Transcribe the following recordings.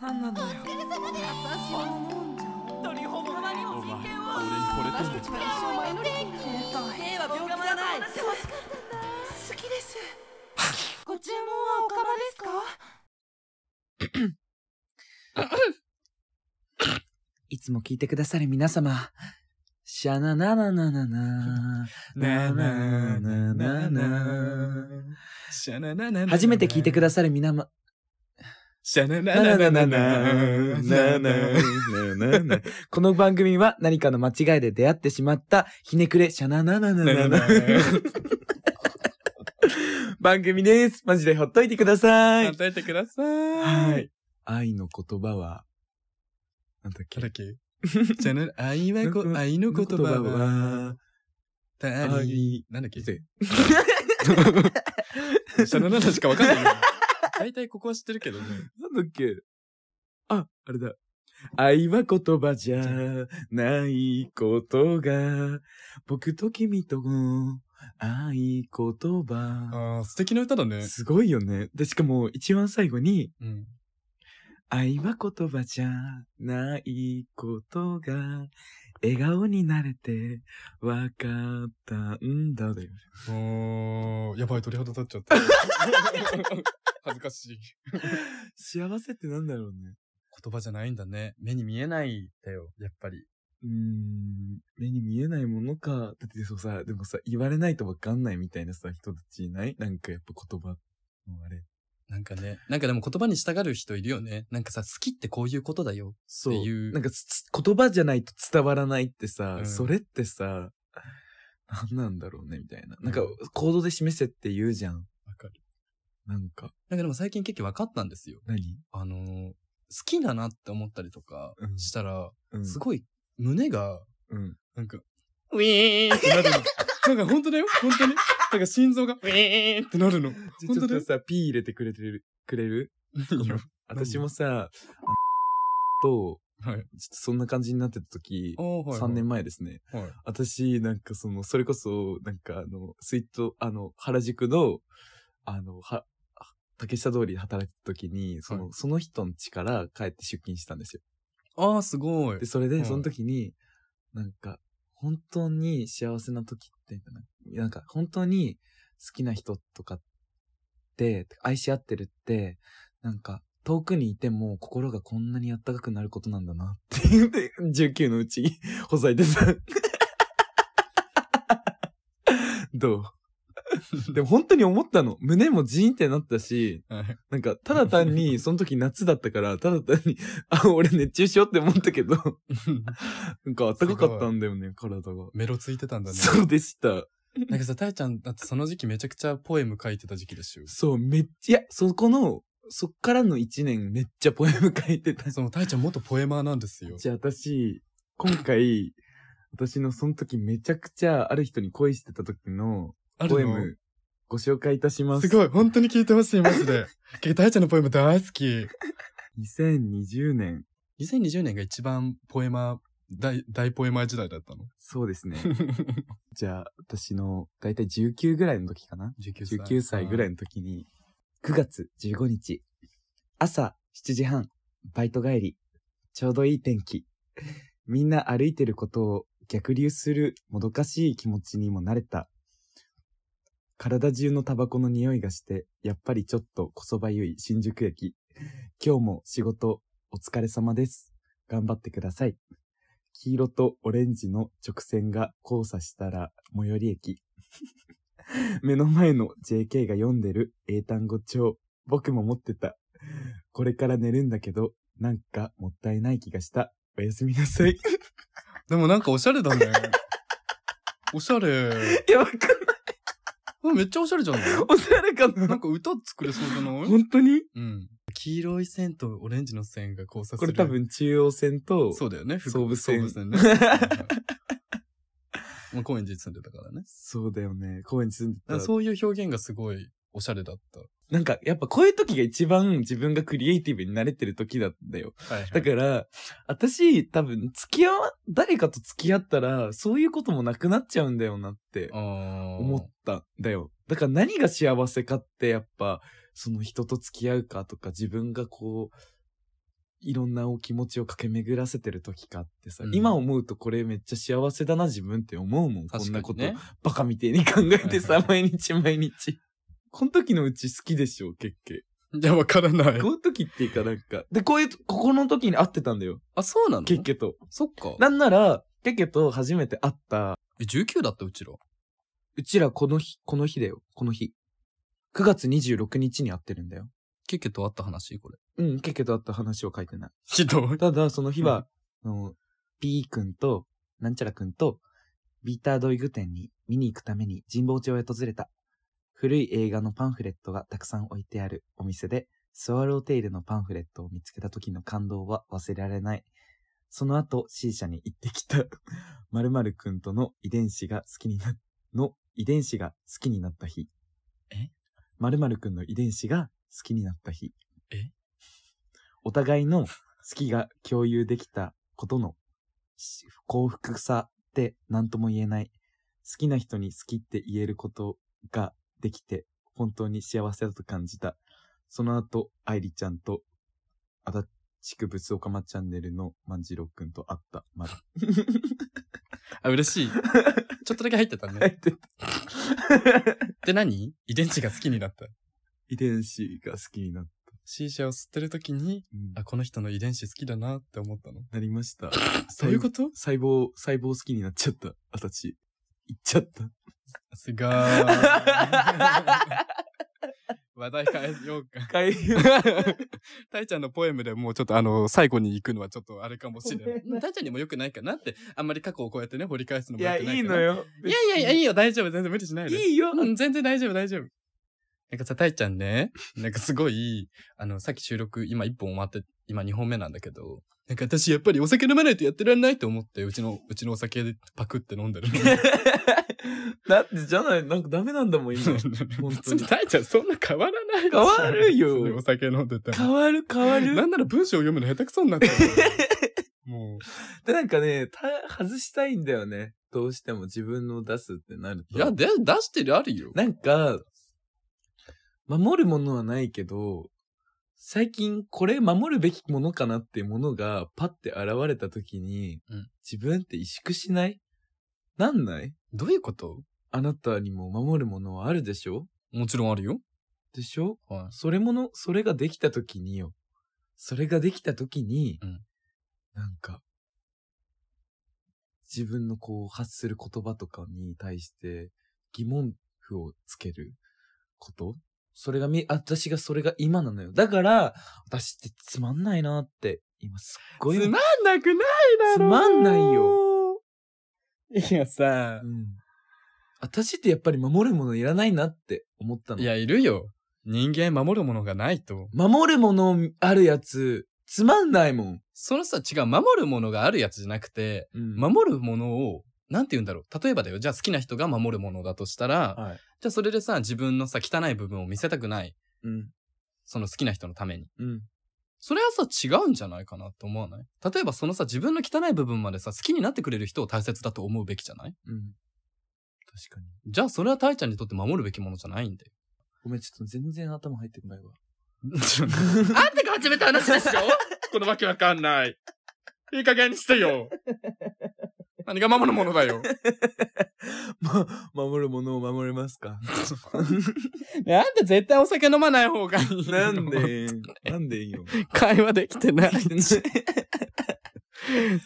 なんなのよ。お疲れ様です私も思うんじゃん鳥ほど他にも人権を俺に惚れてんの私たちは一生マイノリティに兵は病気じゃない好きですご注文はおかまですかいつも聞いてくださる皆様シャナナナナナナなななななシャナナナナ初めて聞いてくださる皆様シャナナな。ナナななな。ナナナななこの番組は何かの間違いで出会ってしまったひねくれシャナナナナナナ。番組です。マジでほっといてください。与えてください。はい。愛の言葉は、なんだっけ？だっけ？シャナ愛はこ、愛の言葉は、たり、なんだっけ？シでャナナナしかわかんないよ。大体ここは知ってるけどね。なんだっけ？あ、あれだ。愛は言葉じゃないことが、僕と君との愛言葉。ああ、素敵な歌だね。すごいよね。で、しかも一番最後に、うん。愛は言葉じゃないことが、笑顔になれて分かったんだだよ。おー、やばい、鳥肌立っちゃった。恥ずかしい。幸せってなんだろうね。言葉じゃないんだね。目に見えないんだよ、やっぱり。うーん、目に見えないものか。だってそうさ、でもさ、言われないと分かんないみたいなさ、人たちいない？なんかやっぱ言葉のあれ。なんかね、なんかでも言葉に従う人いるよね。なんかさ、好きってこういうことだよ。そう。っていうなんか言葉じゃないと伝わらないってさ、うんそれってさ、何なんだろうねみたいな。なんかうん、行動で示せって言うじゃん。なんか、なんかでも最近結構分かったんですよ。何？あのー好きだなって思ったりとかうんしたら、うん。すごい胸が、うん。なんか、ウィーンってなるの。なんか本当だよ？本当に？なんか心臓がウィーンってなるの。ちょ本当だよちょっとさ、ピー入れてくれてる、くれる？よ。私もさ、あのと、はい。ちょっとそんな感じになってた時、おーはい、3年前ですね。前。はい。私、なんかその、それこそ、なんかあの、スイート、あの、原宿の、あの、は、竹下通りで働いてた時に、その、はいその人の家から帰って出勤したんですよ。ああ、すごいで、。それで、はいその時に、なんか、本当に幸せな時って、なんか、本当に好きな人とかって、愛し合ってるって、なんか、遠くにいても心がこんなにあったかくなることなんだなって言って、19のうちに ほざいてた。どう？でも本当に思ったの。胸もジーンってなったし、はい。なんか、ただ単に、その時夏だったから、ただ単に、あ、俺熱中しようって思ったけど、なんか暖かかったんだよね、体が。メロついてたんだね。そうでした。なんかさ、たえちゃん、だってその時期めちゃくちゃポエム書いてた時期でしょ。そう、めっちゃ、いや、そこの、そっからの一年めっちゃポエム書いてた。その、たえちゃん元ポエマーなんですよ。じゃあ私、今回、私のその時めちゃくちゃある人に恋してた時のあるの？ポエムご紹介いたします。すごい、本当に聞いてほしい、マジで。けど、たえちゃんのポエム大好き。2020年、2020年が一番ポエマー、大、大ポエマー時代だったの？そうですね。じゃあ、私の、だいたい19ぐらいの時かな ?19 歳。19歳ぐらいの時に、9月15日、朝7時半、バイト帰り、ちょうどいい天気。みんな歩いてることを逆流するもどかしい気持ちにもなれた。体中のタバコの匂いがして、やっぱりちょっとこそばゆい新宿駅。今日も仕事お疲れ様です。頑張ってください。黄色とオレンジの直線が交差したら最寄り駅。目の前の JK が読んでる英単語帳。僕も持ってた。これから寝るんだけど、なんかもったいない気がした。おやすみなさい。でもなんかおしゃれだね。おしゃれ。いや、わかんない。めっちゃおしゃれじゃない？おしゃれかな？なんか歌作れそうじゃない？本当に？うん。黄色い線とオレンジの線が交差する。これ多。分中央線と、そうだよね。総武線総武線ね。はいはいまあ、高円寺に住んでたからね。そうだよね。公園に住んでただから。そういう表現がすごいおしゃれだった。なんか、やっぱこういう時が一番自分がクリエイティブになれてる時だったよ。はい、はい。だから、私、多分、付き合わ、誰かと付き合ったら、そういうこともなくなっちゃうんだよなって思思ったんだよ。だから何が幸せかって、やっぱ、その人と付き合うかとか、自分がこう、いろんなお気持ちを駆け巡らせてる時かってさ、うん今思うとこれめっちゃ幸せだな自分って思うもん。こんなこと。バカみてえに考えてさはい、毎日毎日。この時のうち好きでしょ、結構。いや、わからないこ。の時っていうかなんか、で、こういう、ここの時に会ってたんだよ。あ、そうなの？ケッケと。そっか。なんなら、ケッケと初めて会った、え、19だったうちら。うちらこの日、この日だよ、この日。9月26日に会ってるんだよ。ケケと会った話？これ。うん、ケッケと会った話を書いてない。ひどい。ただ、その日は、あの、P 君と、なんちゃら君と、ビータードイグ店に見に行くために神保町へ訪れた。古い映画のパンフレットがたくさん置いてあるお店で、スワローテイルのパンフレットを見つけた時の感動は忘れられない。その後、C 社に行ってきた、〇〇君との遺伝子が好きにな、の遺伝子が好きになった日。え？〇〇君の遺伝子が好きになった日。え？お互いの好きが共有できたことのし幸福さって何とも言えない。好きな人に好きって言えることができて本当に幸せだと感じた。その後、愛理ちゃんと足立区物岡間チャンネルの万次郎くんと会った。まだ。あ、嬉しい。ちょっとだけ入ってた入っね。てたで何？遺伝子が好きになった。遺伝子が好きになった。C 社を吸ってる時に、うんあ、この人の遺伝子好きだなって思ったの。なりました。そういうこと？細胞、細胞好きになっちゃった。私。言っちゃった。すごーい。話題変えようか。変えよう ちゃんのポエムでもうちょっとあの、最後に行くのはちょっとあれかもしれない。タイちゃんにも良くないかなって、あんまり過去をこうやってね、掘り返すのいや、も良くないいかな。いの。よ。いやいやいや、いいよ、大丈夫、全然無理しないで。いいよ。うん、全然大丈夫、大丈夫。なんかさ、タイちゃんね、なんかすごい、あの、さっき収録、今1本終わって、今2本目なんだけど、なんか私やっぱりお酒飲まないとやってらんないと思って、うちの、うちのお酒でパクって飲んでるの。だってじゃない、なんかダメなんだもん、今。本当に別に。タイちゃんそんな変わらない変わるよお酒飲んでても。変わる変わなる。んなら文章を読むの下手くそになってる。もで、なんかね、た外したいんだよね。どうしても自分の出すってなるう。と。いや、で、出してるあるよ。なんか、守るものはないけど、最近これ守るべきものかなっていうものがパッて現れた時に、うん。自分って萎縮しない？なんない？どういうこと？あなたにも守るものはあるでしょ？もちろんあるよ。でしょ？はそれもの、それができた時によ。それができた時に、うん。なんか、自分のこう発する言葉とかに対して疑問符をつけること？それがみ、私がそれが今なのよ。だから、私ってつまんないなって、今すっごい。つまんなくないだろつまんないよ。いやさう、ん。私ってやっぱり守るものいらないなって思ったの。いや、いるよ。人間守るものがないと。守るものあるやつ、つまんないもん。そのさ、違う、守るものがあるやつじゃなくて、うん守るものを、なんて言うんだろう。例えばだよ。じゃあ好きな人が守るものだとしたら、はい。じゃあそれでさ、自分のさ、汚い部分を見せたくない。うん。その好きな人のために。うん。それはさ、違うんじゃないかなって思わない？例えばそのさ、自分の汚い部分までさ、好きになってくれる人を大切だと思うべきじゃない？うん。確かに。じゃあそれはタイちゃんにとって守るべきものじゃないんだよ。ごめん、ちょっと全然頭入ってこないわ。あんたが始めた話でしょ？このわけわかんない。いい加減にしてよ。何が守るものだよ。ま、守るものを守れますか？ねあんた絶対お酒飲まない方がいい。なんで、なんでいいよ。会話できてない。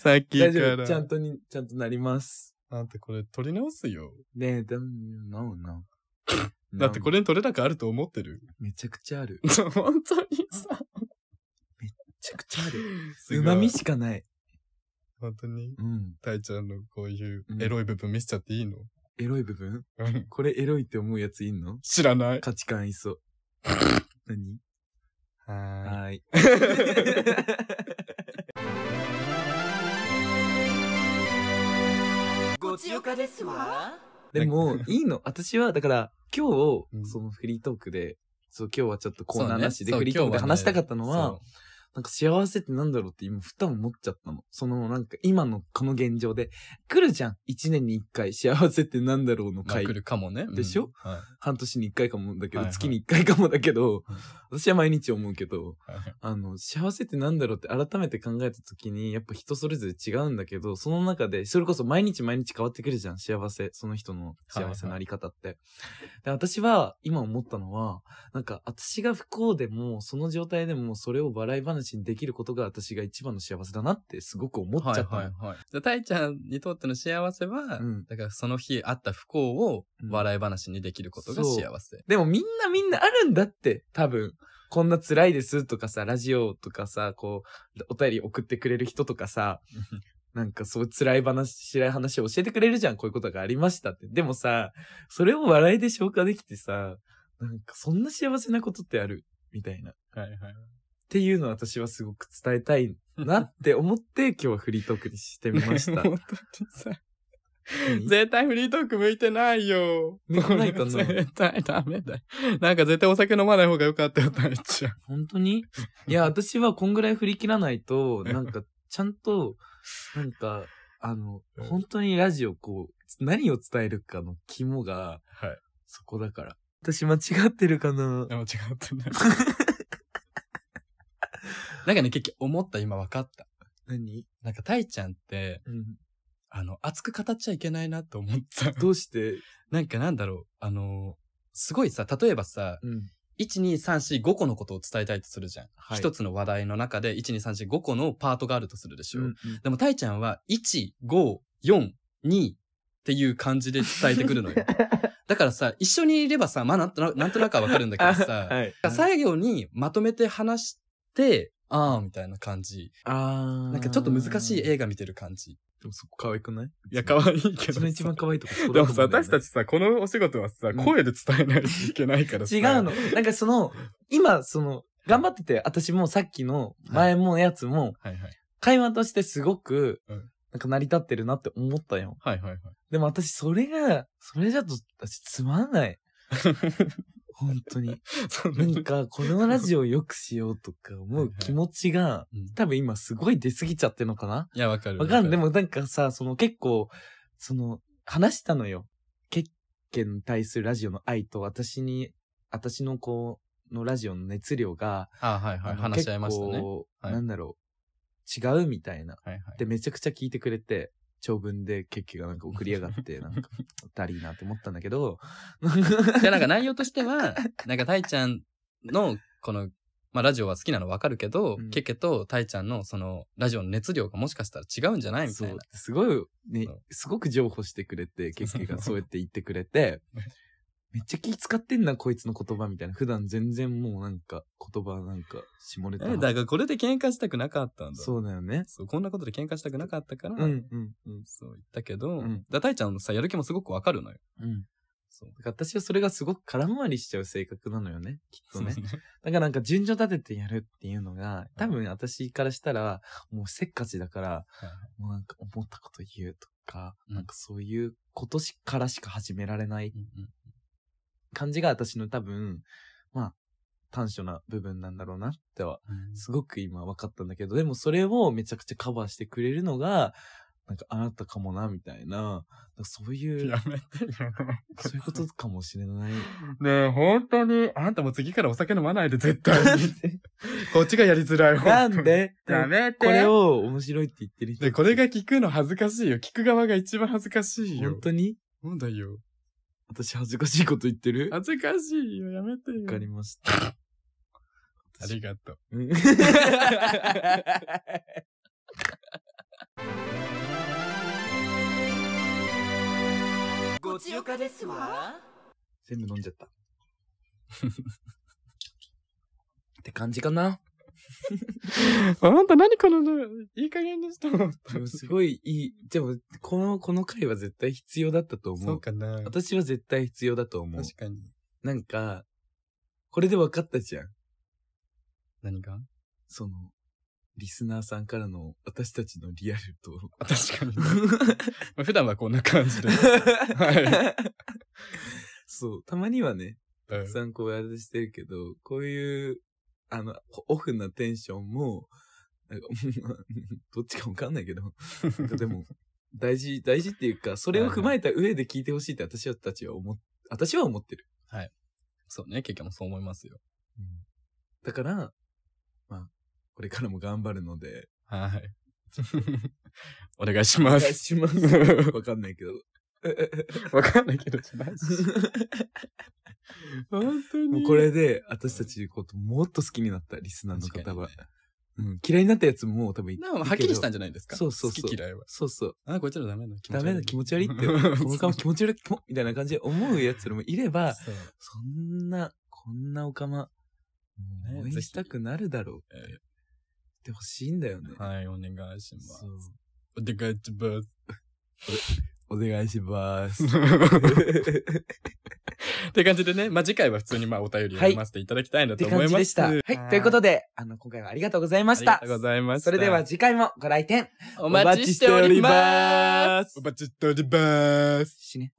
さっきか大丈。ちゃんとに、ちゃんとなります。あんたこれ取り直すよ。ねえ、だん、なおな。だってこれに取れ高あると思ってる？めちゃくちゃある。本当にさ。めちゃくちゃある。すごい旨味しかない。本当に？うん。タイちゃんのこういううんエロい部分見せちゃっていいの、エロい部分？うんこれエロいって思うやついんの？知らない。価値観いそう。何？ははーい。ごちよかですわ。でも、いいの。私は、だから、今日、うんそのフリートークで、そう、今日はちょっとコーナーなしでそうねフリートークでそう今日はね話したかったのは、なんか幸せってなんだろうって今、ふた思っちゃったの。その、なんか今のこの現状で、来るじゃん。一年に一回、幸せってなんだろうの回まあ来。るかもね。でしょ？うんはい半年に一回かもだけど、はいはい月に一回かもだけど、うん私は毎日思うけど、はいあの、幸せってなんだろうって改めて考えた時に、やっぱ人それぞれ違うんだけど、その中で、それこそ毎日毎日変わってくるじゃん、幸せ。その人の幸せのあり方って。で私は、今思ったのは、なんか、私が不幸でも、その状態でも、それを笑い話にできることが私が一番の幸せだなってすごく思っちゃったの。はいはいはい。じゃあ、たいちゃんにとっての幸せは、うんだからその日あった不幸をうん笑い話にできることが幸せ。でもみんなみんなあるんだって、多分。こんな辛いですとかさ、ラジオとかさ、こう、お便り送ってくれる人とかさ、なんかそう辛い話、辛い話を教えてくれるじゃん、こういうことがありましたって。でもさ、それを笑いで消化できてさ、なんかそんな幸せなことってある？みたいな。っはいはい。ていうのを私はすごく伝えたいなって思って今日はフリートークにしてみました。本当にさ、何絶対フリートーク向いてないよ。向いてないかな絶対ダメだよ。なんか絶対お酒飲まない方がよかったよ、たいちゃん。本当に？いや、私はこんぐらい振り切らないと、なんか、ちゃんと、なんか、あの、うん本当にラジオこう、何を伝えるかの肝が、はい。そこだから。私間違ってるかな？でも違ってない。なんかね、結局思った今分かった。何？なんかたいちゃんって、うん。あの、熱く語っちゃいけないなと思った。どうして？なんかなんだろう、あの、すごいさ、例えばさ、うん。1、2、3、4、5個のことを伝えたいとするじゃん。はい一つの話題の中で、1、2、3、4、5個のパートがあるとするでしょ。うんでも、たいちゃんは、1、5、4、2っていう感じで伝えてくるのよ。だからさ、一緒にいればさ、まあなんとななんとなくはわかるんだけどさ、はい。最後にまとめて話して、あーみたいな感じ。あー。なんかちょっと難しい映画見てる感じ。でもそこ可愛くない？いや、可愛いけどさ。一番可愛いとこそこでもさ、だと思うんだよね私たちさ、このお仕事はさ、うん声で伝えないといけないからさ。違うの。なんかその、今、その、頑張ってて、私もさっきの前もやつも、はいはい。会話としてすごくうん、なんか成り立ってるなって思ったよ。はいはいはい。でも私、それが、それじゃと、私つまんない。本当に。なんか、このラジオを良くしようとか思う気持ちが、うん多分今すごい出過ぎちゃってるのかな？いや、わかる。わかんない。でも、もなんかさ、その結構、その、話したのよ。ケッケに対するラジオの愛と私に、私のこう、のラジオの熱量が、あはいはい。話し合いましたね。なんだろう、違うみたいな。はいはい。で、めちゃくちゃ聞いてくれて、長文でケッケがなんか送りやがって、なんか、だりーなって思ったんだけど、じゃあなんか内容としては、なんかたいちゃんの、この、まあラジオは好きなのわかるけど、うん。ケケとたいちゃんのその、ラジオの熱量がもしかしたら違うんじゃないみたそいうな。すごい、ねすごく譲歩してくれて、ケッケがそうやって言ってくれて、めっちゃ気使ってんな、こいつの言葉みたいな。普段全然もうなんか、言葉なんか、下ネタ。え、だからこれで喧嘩したくなかったんだ。そうだよね。そう、こんなことで喧嘩したくなかったから、うん、うん、うん。そう言ったけど、うんだたいちゃんのさ、やる気もすごくわかるのよ。うん。そう。だから私はそれがすごく空回りしちゃう性格なのよね、きっとね。だからなんか順序立ててやるっていうのが、多分私からしたら、もうせっかちだから、もうなんか思ったこと言うとか、うんなんかそういうことしからしか始められないうんうん感じが私の多分、まあ、短所な部分なんだろうなっては、うんすごく今分かったんだけど、でもそれをめちゃくちゃカバーしてくれるのが、なんかあなたかもな、みたいな、そういう、やめてよ。そういうことかもしれない。ねえ、本当に、あんたも次からお酒飲まないで絶対に。こっちがやりづらい。なんで？やめて。これを面白いって言ってる人。で、これが聞くの恥ずかしいよ。聞く側が一番恥ずかしいよ。本当に？そうだよ。私恥ずかしいこと言ってる？わ恥ずかしいよ。やめてよ。かりました。ありがとう。うんごちよかですわ全部飲んじゃった。って感じかな？あんた何この、いい加減にしたのでもすごいいい。でも、この、この回は絶対必要だったと思そうう。かな。私は絶対必要だと思う。確かに。なんか、これで分かったじゃん。何が？その、リスナーさんからの私たちのリアルと。あ確かに。まあ普段はこんな感じで。はそう、たまにはね、うんたくさんこうやってしてるけど、こういう、あの、オフなテンションも、なんか どっちかわかんないけど、なんかでも、大事、大事っていうか、それを踏まえた上で聞いてほしいって私たちは思っ、私は思ってる。そうね、結局もそう思いますよ。だから、まあ、これからも頑張るので、はい。お願いしお願います。します。わかんないけど。わかんないけどじゃないし。本当に。もうこれで、私たちのこともっと好きになった、リスナーの方は。うん、嫌いになったやつも多分いでもはっきりしたんじじゃないですか？そうそうそう好き嫌いは。そうそう。あ、こいつらダメだ。気持ち悪いダメだ、気持ち悪いって。この顔気持ち悪い、みたいな感じで思うやつらもいれば、そんな、こんなおかま、応援したくなるだろうってほしいんだよね。はい、お願いします。お願いします。お願いします。って感じでね、まあ、次回は普通にまあお便りを読ませていただきたいなと思います。はい。ということで、あの、今回はありがとうございましたありがとう。ございました。それでは次回もご来店お待ちしております。すお待ちしております。死ね。